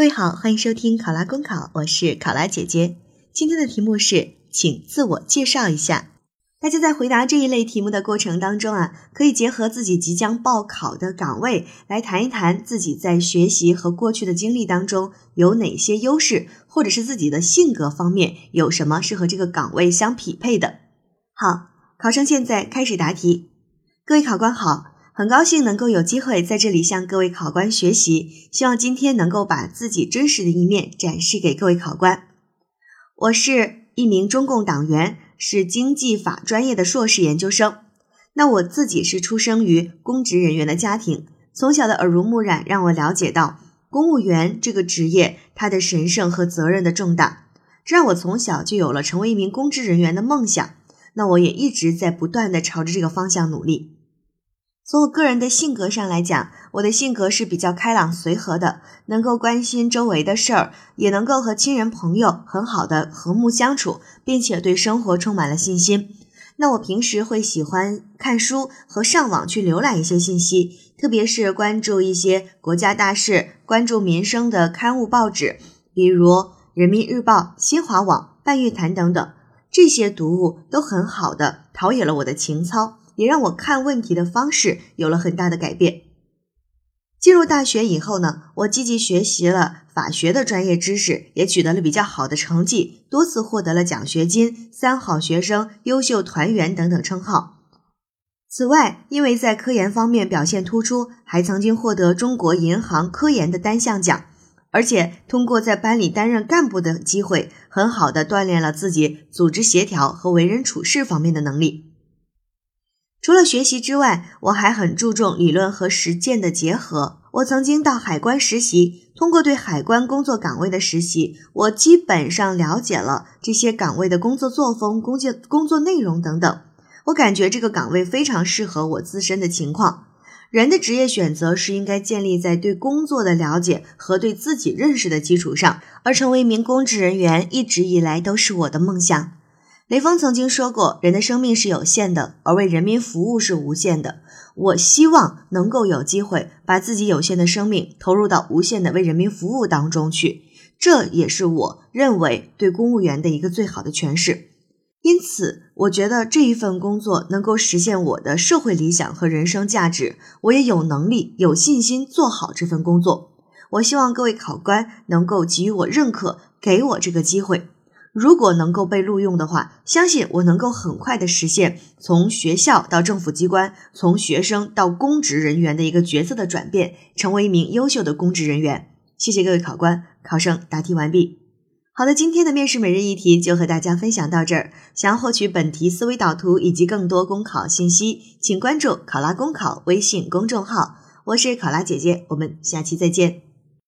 各位好，欢迎收听考拉公考，我是考拉姐姐。今天的题目是，请自我介绍一下。大家在回答这一类题目的过程当中啊，可以结合自己即将报考的岗位来谈一谈自己在学习和过去的经历当中有哪些优势，或者是自己的性格方面有什么是和这个岗位相匹配的。好，考生现在开始答题。各位考官好。很高兴能够有机会在这里向各位考官学习，希望今天能够把自己真实的一面展示给各位考官。我是一名中共党员，是经济法专业的硕士研究生。那我自己是出生于公职人员的家庭，从小的耳濡目染让我了解到公务员这个职业它的神圣和责任的重大，这让我从小就有了成为一名公职人员的梦想。那我也一直在不断的朝着这个方向努力。从我个人的性格上来讲，我的性格是比较开朗随和的，能够关心周围的事儿，也能够和亲人朋友很好的和睦相处，并且对生活充满了信心。那我平时会喜欢看书和上网去浏览一些信息，特别是关注一些国家大事、关注民生的刊物报纸，比如《人民日报》、新华网、半月谈等等，这些读物都很好的陶冶了我的情操。也让我看问题的方式有了很大的改变。进入大学以后呢，我积极学习了法学的专业知识，也取得了比较好的成绩，多次获得了奖学金、三好学生、优秀团员等等称号。此外，因为在科研方面表现突出，还曾经获得中国银行科研的单项奖，而且通过在班里担任干部的机会，很好的锻炼了自己组织协调和为人处事方面的能力。除了学习之外，我还很注重理论和实践的结合。我曾经到海关实习，通过对海关工作岗位的实习，我基本上了解了这些岗位的工作作风、工作工作内容等等。我感觉这个岗位非常适合我自身的情况。人的职业选择是应该建立在对工作的了解和对自己认识的基础上，而成为一名公职人员一直以来都是我的梦想。雷锋曾经说过：“人的生命是有限的，而为人民服务是无限的。”我希望能够有机会把自己有限的生命投入到无限的为人民服务当中去，这也是我认为对公务员的一个最好的诠释。因此，我觉得这一份工作能够实现我的社会理想和人生价值，我也有能力、有信心做好这份工作。我希望各位考官能够给予我认可，给我这个机会。如果能够被录用的话，相信我能够很快的实现从学校到政府机关，从学生到公职人员的一个角色的转变，成为一名优秀的公职人员。谢谢各位考官，考生答题完毕。好的，今天的面试每日一题就和大家分享到这儿。想要获取本题思维导图以及更多公考信息，请关注“考拉公考”微信公众号。我是考拉姐姐，我们下期再见。